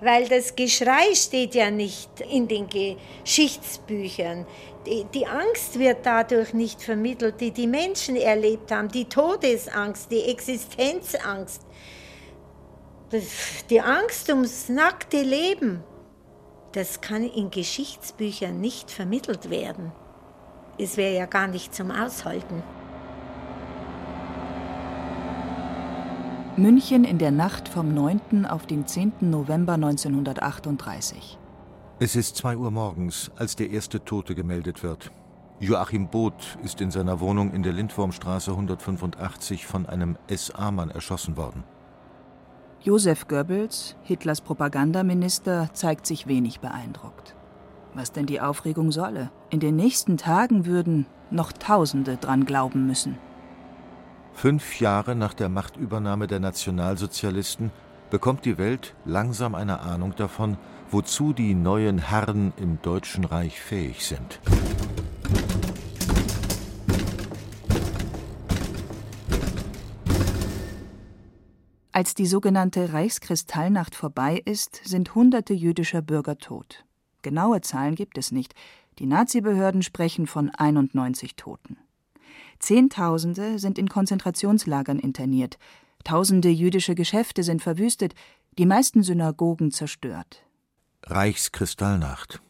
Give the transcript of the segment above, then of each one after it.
Weil das Geschrei steht ja nicht in den Geschichtsbüchern. Die, die, Angst wird dadurch nicht vermittelt, die die Menschen erlebt haben, die Todesangst, die Existenzangst, die Angst ums nackte Leben das kann in Geschichtsbüchern nicht vermittelt werden. Es wäre ja gar nicht zum Aushalten. München in der Nacht vom 9. auf den 10. November 1938. Es ist 2 Uhr morgens, als der erste Tote gemeldet wird. Joachim Both ist in seiner Wohnung in der Lindwurmstraße 185 von einem SA-Mann erschossen worden. Josef Goebbels, Hitlers Propagandaminister, zeigt sich wenig beeindruckt. Was denn die Aufregung solle? In den nächsten Tagen würden noch Tausende dran glauben müssen. Fünf Jahre nach der Machtübernahme der Nationalsozialisten bekommt die Welt langsam eine Ahnung davon, wozu die neuen Herren im Deutschen Reich fähig sind. Als die sogenannte Reichskristallnacht vorbei ist, sind hunderte jüdischer Bürger tot. Genaue Zahlen gibt es nicht. Die Nazibehörden sprechen von 91 Toten. Zehntausende sind in Konzentrationslagern interniert. Tausende jüdische Geschäfte sind verwüstet, die meisten Synagogen zerstört. Reichskristallnacht.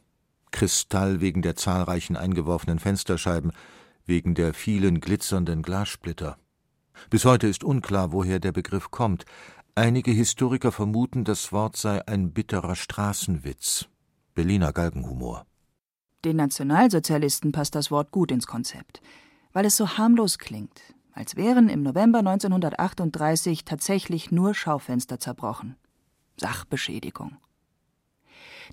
Kristall wegen der zahlreichen eingeworfenen Fensterscheiben, wegen der vielen glitzernden Glassplitter. Bis heute ist unklar, woher der Begriff kommt. Einige Historiker vermuten, das Wort sei ein bitterer Straßenwitz. Berliner Galgenhumor. Den Nationalsozialisten passt das Wort gut ins Konzept, weil es so harmlos klingt, als wären im November 1938 tatsächlich nur Schaufenster zerbrochen. Sachbeschädigung.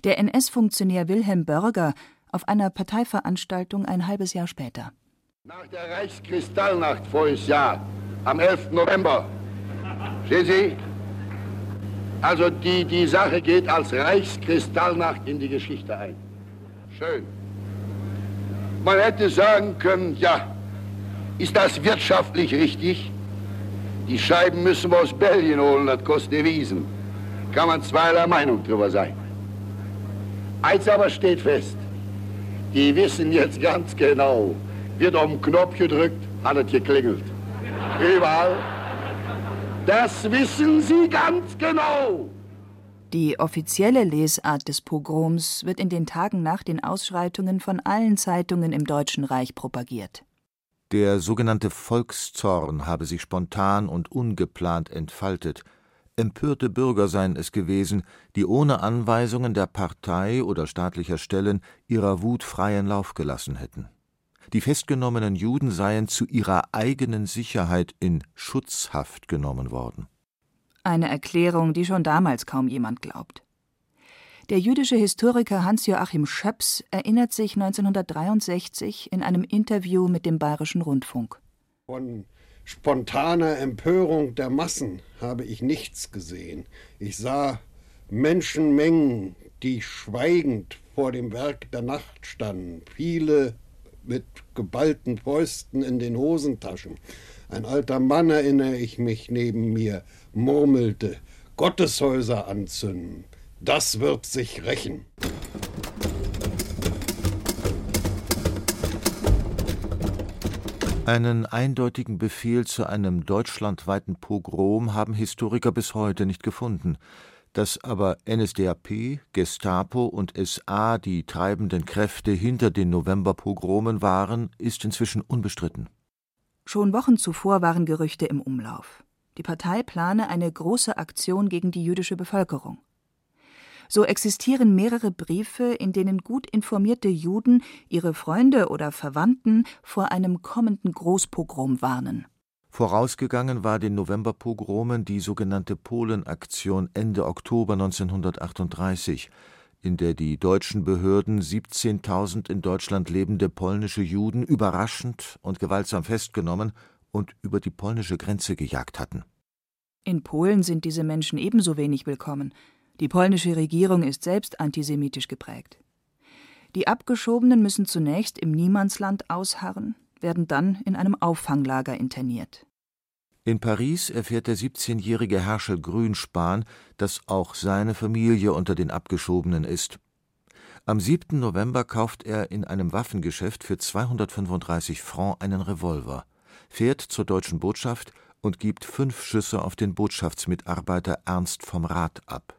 Der NS-Funktionär Wilhelm Börger auf einer Parteiveranstaltung ein halbes Jahr später. Nach der Reichskristallnacht voriges Jahr am 11. November. Sehen Sie? Also die, die Sache geht als Reichskristallnacht in die Geschichte ein. Schön. Man hätte sagen können, ja, ist das wirtschaftlich richtig? Die Scheiben müssen wir aus Belgien holen, das kostet Devisen. Kann man zweierlei Meinung drüber sein. Eins aber steht fest, die wissen jetzt ganz genau, wird auf den Knopf gedrückt, hat es geklingelt. Überall. Das wissen Sie ganz genau. Die offizielle Lesart des Pogroms wird in den Tagen nach den Ausschreitungen von allen Zeitungen im Deutschen Reich propagiert. Der sogenannte Volkszorn habe sich spontan und ungeplant entfaltet. Empörte Bürger seien es gewesen, die ohne Anweisungen der Partei oder staatlicher Stellen ihrer Wut freien Lauf gelassen hätten. Die festgenommenen Juden seien zu ihrer eigenen Sicherheit in Schutzhaft genommen worden. Eine Erklärung, die schon damals kaum jemand glaubt. Der jüdische Historiker Hans-Joachim Schöps erinnert sich 1963 in einem Interview mit dem Bayerischen Rundfunk. Von spontaner Empörung der Massen habe ich nichts gesehen. Ich sah Menschenmengen, die schweigend vor dem Werk der Nacht standen, viele mit geballten Fäusten in den Hosentaschen. Ein alter Mann, erinnere ich mich, neben mir murmelte, Gotteshäuser anzünden, das wird sich rächen. Einen eindeutigen Befehl zu einem deutschlandweiten Pogrom haben Historiker bis heute nicht gefunden. Dass aber NSDAP, Gestapo und SA die treibenden Kräfte hinter den Novemberpogromen waren, ist inzwischen unbestritten. Schon Wochen zuvor waren Gerüchte im Umlauf. Die Partei plane eine große Aktion gegen die jüdische Bevölkerung. So existieren mehrere Briefe, in denen gut informierte Juden ihre Freunde oder Verwandten vor einem kommenden Großpogrom warnen. Vorausgegangen war den Novemberpogromen die sogenannte Polenaktion Ende Oktober 1938, in der die deutschen Behörden 17.000 in Deutschland lebende polnische Juden überraschend und gewaltsam festgenommen und über die polnische Grenze gejagt hatten. In Polen sind diese Menschen ebenso wenig willkommen. Die polnische Regierung ist selbst antisemitisch geprägt. Die Abgeschobenen müssen zunächst im Niemandsland ausharren, werden dann in einem Auffanglager interniert. In Paris erfährt der 17-jährige Herschel Grünspan, dass auch seine Familie unter den Abgeschobenen ist. Am 7. November kauft er in einem Waffengeschäft für 235 Francs einen Revolver, fährt zur deutschen Botschaft und gibt fünf Schüsse auf den Botschaftsmitarbeiter Ernst vom Rat ab.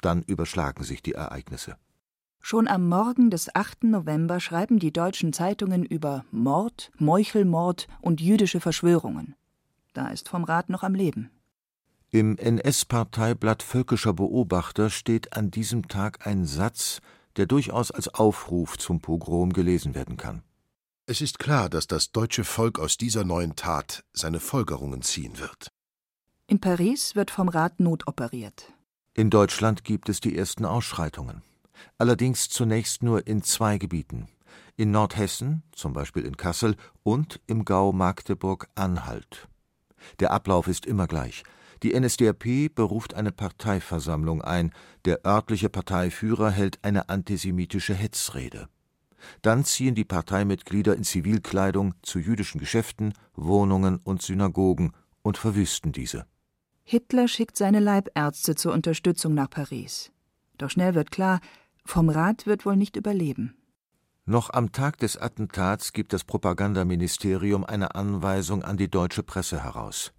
Dann überschlagen sich die Ereignisse. Schon am Morgen des 8. November schreiben die deutschen Zeitungen über Mord, Meuchelmord und jüdische Verschwörungen. Da ist vom Rat noch am Leben. Im NS-Parteiblatt Völkischer Beobachter steht an diesem Tag ein Satz, der durchaus als Aufruf zum Pogrom gelesen werden kann. Es ist klar, dass das deutsche Volk aus dieser neuen Tat seine Folgerungen ziehen wird. In Paris wird vom Rat notoperiert. In Deutschland gibt es die ersten Ausschreitungen. Allerdings zunächst nur in zwei Gebieten. In Nordhessen, zum Beispiel in Kassel, und im Gau Magdeburg-Anhalt. Der Ablauf ist immer gleich. Die NSDAP beruft eine Parteiversammlung ein, der örtliche Parteiführer hält eine antisemitische Hetzrede. Dann ziehen die Parteimitglieder in Zivilkleidung zu jüdischen Geschäften, Wohnungen und Synagogen und verwüsten diese. Hitler schickt seine Leibärzte zur Unterstützung nach Paris. Doch schnell wird klar, vom Rat wird wohl nicht überleben. Noch am Tag des Attentats gibt das Propagandaministerium eine Anweisung an die deutsche Presse heraus.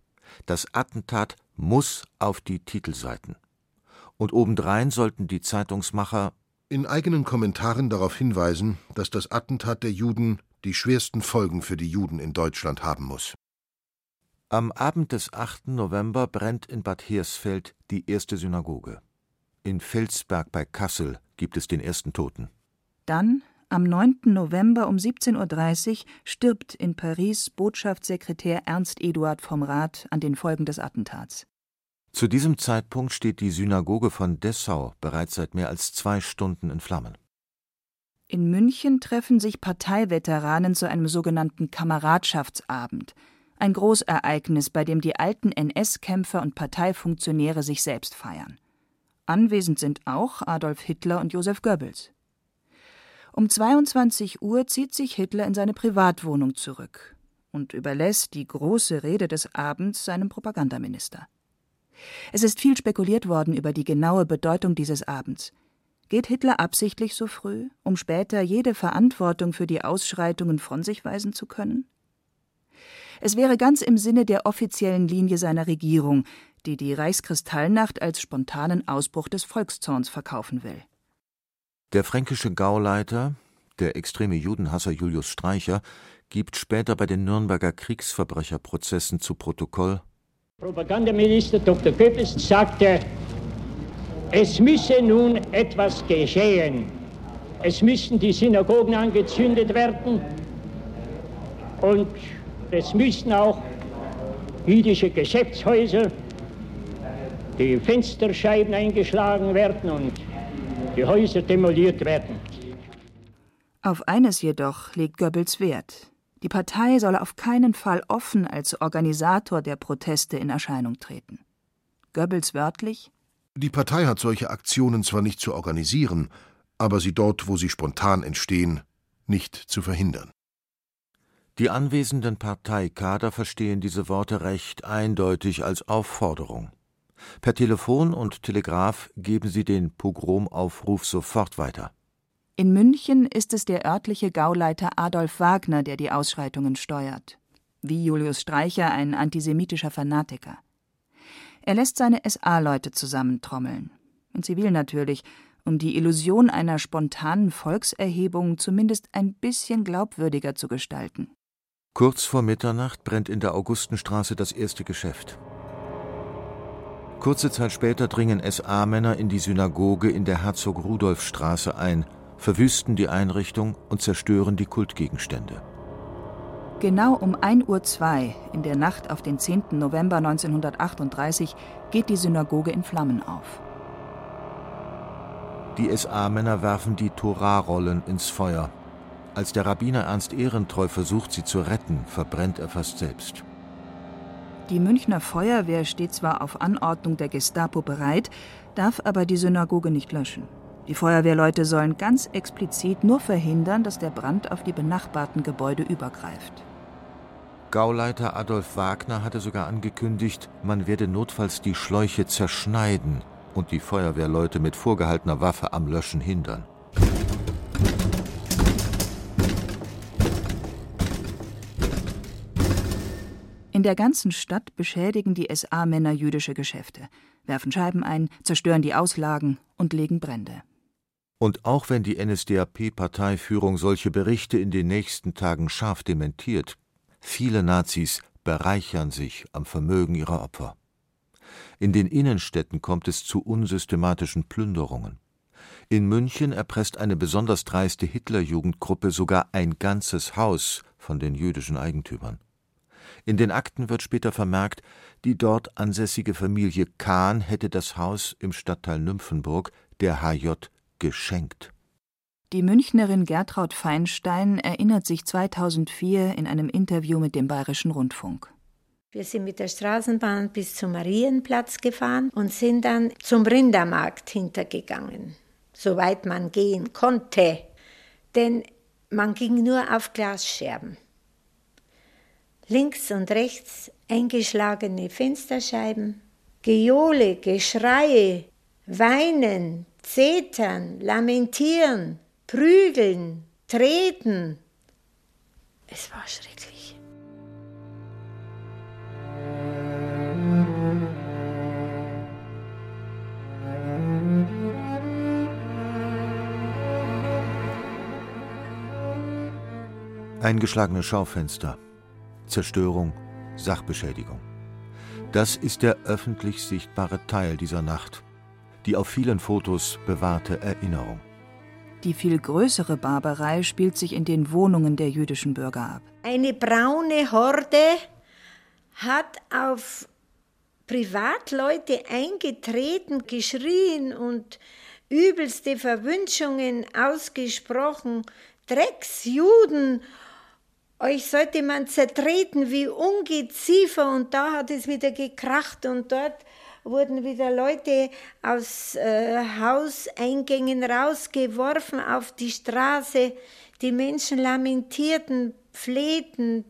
Das Attentat muss auf die Titelseiten. Und obendrein sollten die Zeitungsmacher in eigenen Kommentaren darauf hinweisen, dass das Attentat der Juden die schwersten Folgen für die Juden in Deutschland haben muss. Am Abend des 8. November brennt in Bad Hersfeld die erste Synagoge. In Felsberg bei Kassel gibt es den ersten Toten. Dann, am 9. November um 17.30 Uhr, stirbt in Paris Botschaftssekretär Ernst Eduard vom Rat an den Folgen des Attentats. Zu diesem Zeitpunkt steht die Synagoge von Dessau bereits seit mehr als zwei Stunden in Flammen. In München treffen sich Parteiveteranen zu einem sogenannten Kameradschaftsabend – ein Großereignis, bei dem die alten NS-Kämpfer und Parteifunktionäre sich selbst feiern. Anwesend sind auch Adolf Hitler und Josef Goebbels. Um 22 Uhr zieht sich Hitler in seine Privatwohnung zurück und überlässt die große Rede des Abends seinem Propagandaminister. Es ist viel spekuliert worden über die genaue Bedeutung dieses Abends. Geht Hitler absichtlich so früh, um später jede Verantwortung für die Ausschreitungen von sich weisen zu können? Es wäre ganz im Sinne der offiziellen Linie seiner Regierung, die die Reichskristallnacht als spontanen Ausbruch des Volkszorns verkaufen will. Der fränkische Gauleiter, der extreme Judenhasser Julius Streicher, gibt später bei den Nürnberger Kriegsverbrecherprozessen zu Protokoll Propagandaminister Dr. Goebbels sagte, es müsse nun etwas geschehen. Es müssen die Synagogen angezündet werden und es müssen auch jüdische Geschäftshäuser, die Fensterscheiben eingeschlagen werden und die Häuser demoliert werden. Auf eines jedoch legt Goebbels Wert. Die Partei solle auf keinen Fall offen als Organisator der Proteste in Erscheinung treten. Goebbels wörtlich Die Partei hat solche Aktionen zwar nicht zu organisieren, aber sie dort, wo sie spontan entstehen, nicht zu verhindern. Die anwesenden Parteikader verstehen diese Worte recht eindeutig als Aufforderung. Per Telefon und Telegraph geben sie den Pogromaufruf sofort weiter. In München ist es der örtliche Gauleiter Adolf Wagner, der die Ausschreitungen steuert. wie Julius Streicher ein antisemitischer Fanatiker. Er lässt seine SA-Leute zusammentrommeln, in Zivil natürlich, um die Illusion einer spontanen Volkserhebung zumindest ein bisschen glaubwürdiger zu gestalten. Kurz vor Mitternacht brennt in der Augustenstraße das erste Geschäft. Kurze Zeit später dringen SA-Männer in die Synagoge in der Herzog-Rudolf-Straße ein, verwüsten die Einrichtung und zerstören die Kultgegenstände. Genau um 1.02 Uhr in der Nacht auf den 10. November 1938 geht die Synagoge in Flammen auf. Die SA-Männer werfen die Torarollen ins Feuer. Als der Rabbiner Ernst Ehrentreu versucht, sie zu retten, verbrennt er fast selbst. Die Münchner Feuerwehr steht zwar auf Anordnung der Gestapo bereit, darf aber die Synagoge nicht löschen. Die Feuerwehrleute sollen ganz explizit nur verhindern, dass der Brand auf die benachbarten Gebäude übergreift. Gauleiter Adolf Wagner hatte sogar angekündigt, man werde notfalls die Schläuche zerschneiden und die Feuerwehrleute mit vorgehaltener Waffe am Löschen hindern. In der ganzen Stadt beschädigen die SA-Männer jüdische Geschäfte, werfen Scheiben ein, zerstören die Auslagen und legen Brände. Und auch wenn die NSDAP-Parteiführung solche Berichte in den nächsten Tagen scharf dementiert, Viele Nazis bereichern sich am Vermögen ihrer Opfer. In den Innenstädten kommt es zu unsystematischen Plünderungen. In München erpresst eine besonders dreiste Hitlerjugendgruppe sogar ein ganzes Haus von den jüdischen Eigentümern. In den Akten wird später vermerkt, die dort ansässige Familie Kahn hätte das Haus im Stadtteil Nymphenburg der HJ geschenkt. Die Münchnerin Gertraud Feinstein erinnert sich 2004 in einem Interview mit dem Bayerischen Rundfunk. Wir sind mit der Straßenbahn bis zum Marienplatz gefahren und sind dann zum Rindermarkt hintergegangen, soweit man gehen konnte. Denn man ging nur auf Glasscherben. Links und rechts eingeschlagene Fensterscheiben, Gejohle, Geschreie, Weinen, Zetern, Lamentieren, prügeln, treten. Es war schrecklich. Eingeschlagene Schaufenster, Zerstörung, Sachbeschädigung. Das ist der öffentlich sichtbare Teil dieser Nacht, die auf vielen Fotos bewahrte Erinnerung. Die viel größere Barbarei spielt sich in den Wohnungen der jüdischen Bürger ab. Eine braune Horde hat auf Privatleute eingetreten, geschrien und übelste Verwünschungen ausgesprochen. Drecksjuden, euch sollte man zertreten wie Ungeziefer und da hat es wieder gekracht und dort wurden wieder Leute aus äh, Hauseingängen rausgeworfen auf die Straße. Die Menschen lamentierten, flehten,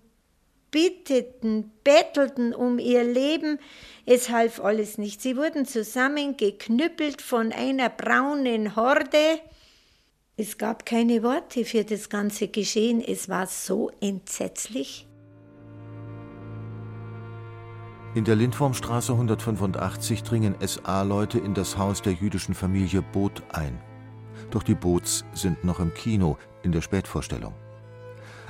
bitteten, bettelten um ihr Leben. Es half alles nicht. Sie wurden zusammengeknüppelt von einer braunen Horde. Es gab keine Worte für das ganze Geschehen. Es war so entsetzlich. In der Lindwurmstraße 185 dringen SA-Leute in das Haus der jüdischen Familie Boot ein. Doch die Boots sind noch im Kino in der Spätvorstellung.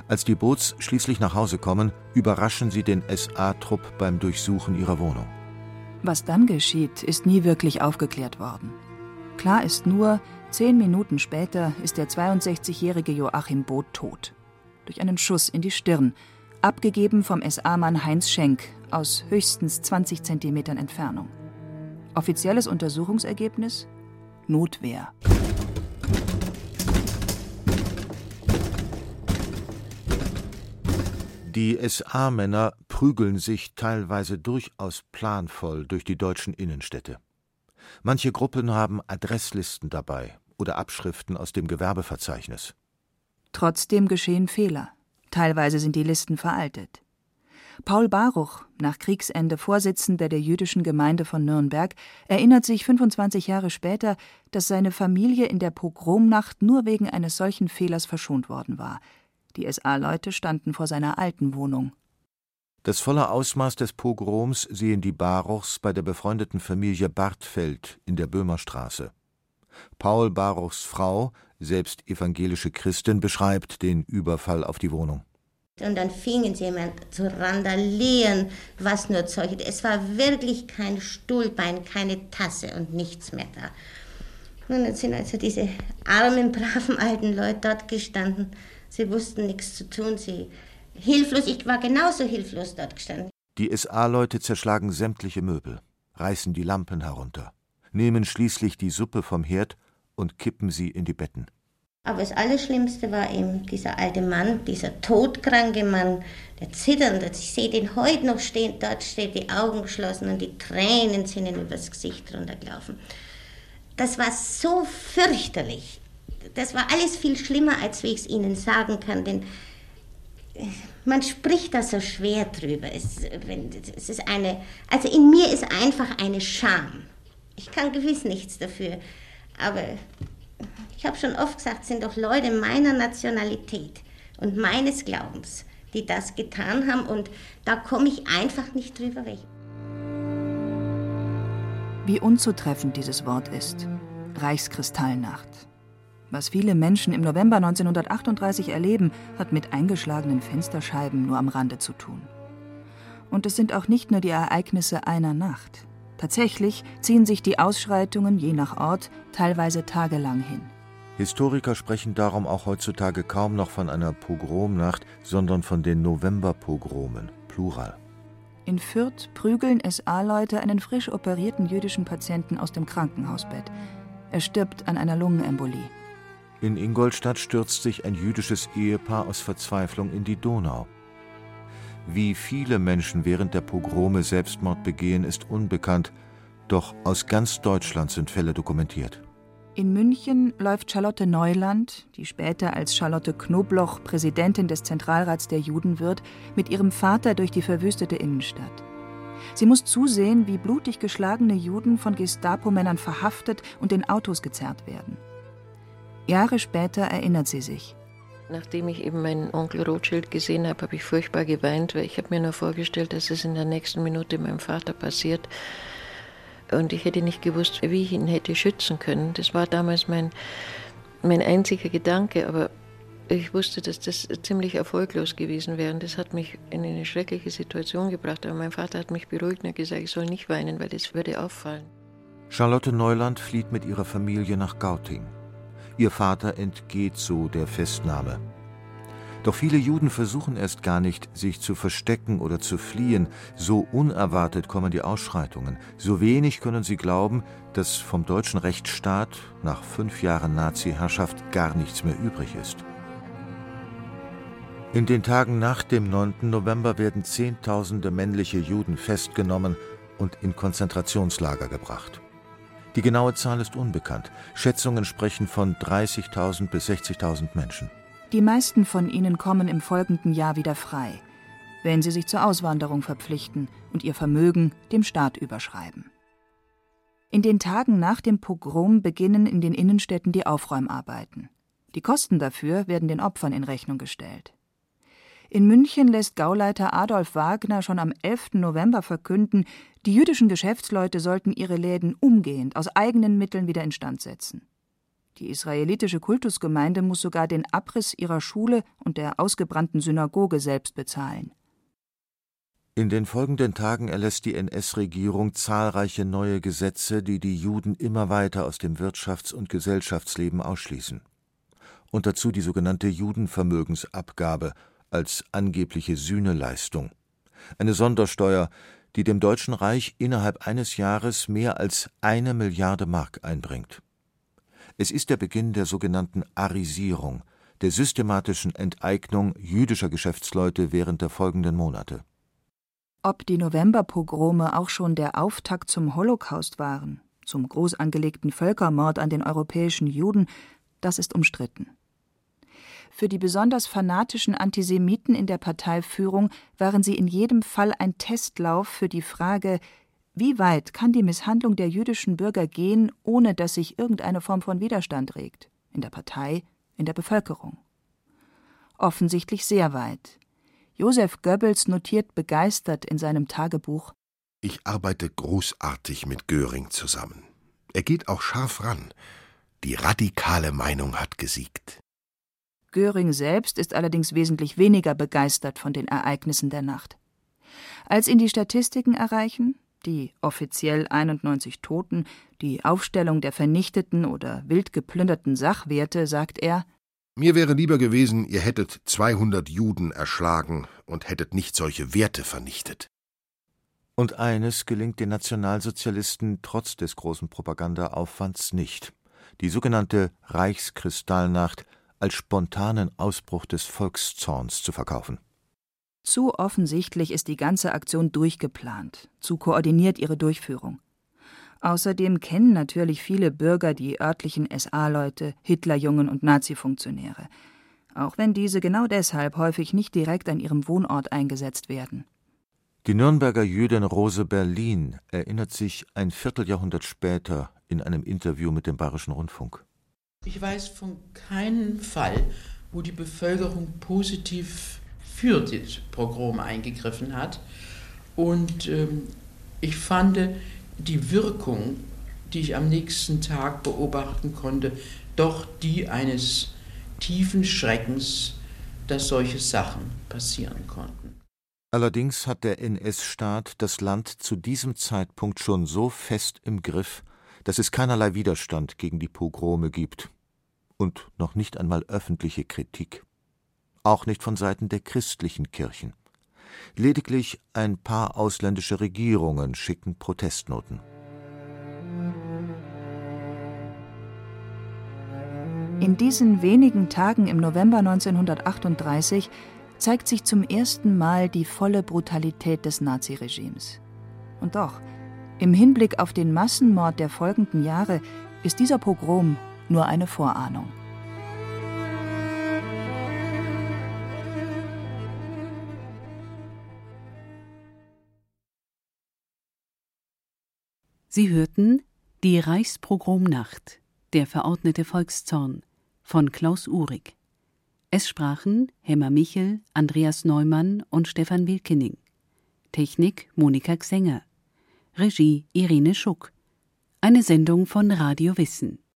Als die Boots schließlich nach Hause kommen, überraschen sie den SA-Trupp beim Durchsuchen ihrer Wohnung. Was dann geschieht, ist nie wirklich aufgeklärt worden. Klar ist nur, zehn Minuten später ist der 62-jährige Joachim Boot tot. Durch einen Schuss in die Stirn, abgegeben vom SA-Mann Heinz Schenk aus höchstens 20 Zentimetern Entfernung. Offizielles Untersuchungsergebnis? Notwehr. Die SA-Männer prügeln sich teilweise durchaus planvoll durch die deutschen Innenstädte. Manche Gruppen haben Adresslisten dabei oder Abschriften aus dem Gewerbeverzeichnis. Trotzdem geschehen Fehler. Teilweise sind die Listen veraltet. Paul Baruch, nach Kriegsende Vorsitzender der jüdischen Gemeinde von Nürnberg, erinnert sich 25 Jahre später, dass seine Familie in der Pogromnacht nur wegen eines solchen Fehlers verschont worden war. Die SA-Leute standen vor seiner alten Wohnung. Das volle Ausmaß des Pogroms sehen die Baruchs bei der befreundeten Familie Bartfeld in der Böhmerstraße. Paul Baruchs Frau, selbst evangelische Christin, beschreibt den Überfall auf die Wohnung. Und dann fingen sie immer zu randalieren, was nur Zeug. Es war wirklich kein Stuhlbein, keine Tasse und nichts mehr da. Und dann sind also diese armen, braven alten Leute dort gestanden. Sie wussten nichts zu tun. Sie hilflos, ich war genauso hilflos dort gestanden. Die SA-Leute zerschlagen sämtliche Möbel, reißen die Lampen herunter, nehmen schließlich die Suppe vom Herd und kippen sie in die Betten. Aber das Allerschlimmste war eben dieser alte Mann, dieser todkranke Mann, der zitternd, ich sehe den heute noch stehen, dort steht, die Augen geschlossen und die Tränen sind ihm übers Gesicht runtergelaufen. Das war so fürchterlich. Das war alles viel schlimmer, als wie ich es Ihnen sagen kann, denn man spricht da so schwer drüber. Es, es ist eine, also in mir ist einfach eine Scham. Ich kann gewiss nichts dafür, aber ich habe schon oft gesagt, es sind doch Leute meiner Nationalität und meines Glaubens, die das getan haben und da komme ich einfach nicht drüber weg. Wie unzutreffend dieses Wort ist. Reichskristallnacht. Was viele Menschen im November 1938 erleben, hat mit eingeschlagenen Fensterscheiben nur am Rande zu tun. Und es sind auch nicht nur die Ereignisse einer Nacht. Tatsächlich ziehen sich die Ausschreitungen je nach Ort teilweise tagelang hin. Historiker sprechen darum auch heutzutage kaum noch von einer Pogromnacht, sondern von den Novemberpogromen, Plural. In Fürth prügeln SA-Leute einen frisch operierten jüdischen Patienten aus dem Krankenhausbett. Er stirbt an einer Lungenembolie. In Ingolstadt stürzt sich ein jüdisches Ehepaar aus Verzweiflung in die Donau. Wie viele Menschen während der Pogrome Selbstmord begehen, ist unbekannt, doch aus ganz Deutschland sind Fälle dokumentiert. In München läuft Charlotte Neuland, die später als Charlotte Knobloch Präsidentin des Zentralrats der Juden wird, mit ihrem Vater durch die verwüstete Innenstadt. Sie muss zusehen, wie blutig geschlagene Juden von Gestapo-Männern verhaftet und in Autos gezerrt werden. Jahre später erinnert sie sich. Nachdem ich eben meinen Onkel Rothschild gesehen habe, habe ich furchtbar geweint, weil ich habe mir nur vorgestellt, dass es in der nächsten Minute meinem Vater passiert. Und ich hätte nicht gewusst, wie ich ihn hätte schützen können. Das war damals mein, mein einziger Gedanke, aber ich wusste, dass das ziemlich erfolglos gewesen wäre. Und das hat mich in eine schreckliche Situation gebracht. Aber mein Vater hat mich beruhigt und hat gesagt, ich soll nicht weinen, weil das würde auffallen. Charlotte Neuland flieht mit ihrer Familie nach Gauting. Ihr Vater entgeht so der Festnahme. Doch viele Juden versuchen erst gar nicht, sich zu verstecken oder zu fliehen, so unerwartet kommen die Ausschreitungen, so wenig können sie glauben, dass vom deutschen Rechtsstaat nach fünf Jahren Nazi-Herrschaft gar nichts mehr übrig ist. In den Tagen nach dem 9. November werden Zehntausende männliche Juden festgenommen und in Konzentrationslager gebracht. Die genaue Zahl ist unbekannt. Schätzungen sprechen von 30.000 bis 60.000 Menschen. Die meisten von ihnen kommen im folgenden Jahr wieder frei, wenn sie sich zur Auswanderung verpflichten und ihr Vermögen dem Staat überschreiben. In den Tagen nach dem Pogrom beginnen in den Innenstädten die Aufräumarbeiten. Die Kosten dafür werden den Opfern in Rechnung gestellt. In München lässt Gauleiter Adolf Wagner schon am 11. November verkünden, die jüdischen Geschäftsleute sollten ihre Läden umgehend aus eigenen Mitteln wieder instand setzen. Die israelitische Kultusgemeinde muss sogar den Abriss ihrer Schule und der ausgebrannten Synagoge selbst bezahlen. In den folgenden Tagen erlässt die NS-Regierung zahlreiche neue Gesetze, die die Juden immer weiter aus dem Wirtschafts- und Gesellschaftsleben ausschließen. Und dazu die sogenannte Judenvermögensabgabe als angebliche Sühneleistung. Eine Sondersteuer, die dem Deutschen Reich innerhalb eines Jahres mehr als eine Milliarde Mark einbringt. Es ist der Beginn der sogenannten Arisierung, der systematischen Enteignung jüdischer Geschäftsleute während der folgenden Monate. Ob die Novemberpogrome auch schon der Auftakt zum Holocaust waren, zum groß angelegten Völkermord an den europäischen Juden, das ist umstritten. Für die besonders fanatischen Antisemiten in der Parteiführung waren sie in jedem Fall ein Testlauf für die Frage, wie weit kann die Misshandlung der jüdischen Bürger gehen, ohne dass sich irgendeine Form von Widerstand regt? In der Partei, in der Bevölkerung. Offensichtlich sehr weit. Josef Goebbels notiert begeistert in seinem Tagebuch Ich arbeite großartig mit Göring zusammen. Er geht auch scharf ran. Die radikale Meinung hat gesiegt. Göring selbst ist allerdings wesentlich weniger begeistert von den Ereignissen der Nacht. Als ihn die Statistiken erreichen, die offiziell 91 Toten, die Aufstellung der vernichteten oder wild geplünderten Sachwerte, sagt er: Mir wäre lieber gewesen, ihr hättet 200 Juden erschlagen und hättet nicht solche Werte vernichtet. Und eines gelingt den Nationalsozialisten trotz des großen Propagandaaufwands nicht: die sogenannte Reichskristallnacht als spontanen Ausbruch des Volkszorns zu verkaufen. Zu offensichtlich ist die ganze Aktion durchgeplant, zu koordiniert ihre Durchführung. Außerdem kennen natürlich viele Bürger die örtlichen SA-Leute, Hitlerjungen und Nazi-Funktionäre, auch wenn diese genau deshalb häufig nicht direkt an ihrem Wohnort eingesetzt werden. Die Nürnberger Jüdin Rose Berlin erinnert sich ein Vierteljahrhundert später in einem Interview mit dem Bayerischen Rundfunk. Ich weiß von keinem Fall, wo die Bevölkerung positiv für das Pogrom eingegriffen hat. Und ähm, ich fand die Wirkung, die ich am nächsten Tag beobachten konnte, doch die eines tiefen Schreckens, dass solche Sachen passieren konnten. Allerdings hat der NS-Staat das Land zu diesem Zeitpunkt schon so fest im Griff, dass es keinerlei Widerstand gegen die Pogrome gibt und noch nicht einmal öffentliche Kritik. Auch nicht von Seiten der christlichen Kirchen. Lediglich ein paar ausländische Regierungen schicken Protestnoten. In diesen wenigen Tagen im November 1938 zeigt sich zum ersten Mal die volle Brutalität des Naziregimes. Und doch, im Hinblick auf den Massenmord der folgenden Jahre ist dieser Pogrom nur eine Vorahnung. Sie hörten Die Reichspogromnacht, der verordnete Volkszorn von Klaus Uhrig. Es sprachen Hemmer Michel, Andreas Neumann und Stefan Wilkening. Technik Monika Xenger. Regie Irene Schuck. Eine Sendung von Radio Wissen.